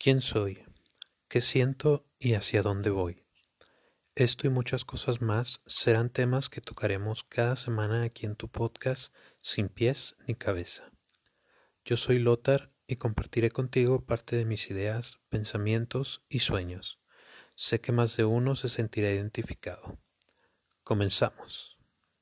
¿Quién soy? ¿Qué siento y hacia dónde voy? Esto y muchas cosas más serán temas que tocaremos cada semana aquí en tu podcast Sin pies ni cabeza. Yo soy Lothar y compartiré contigo parte de mis ideas, pensamientos y sueños. Sé que más de uno se sentirá identificado. Comenzamos.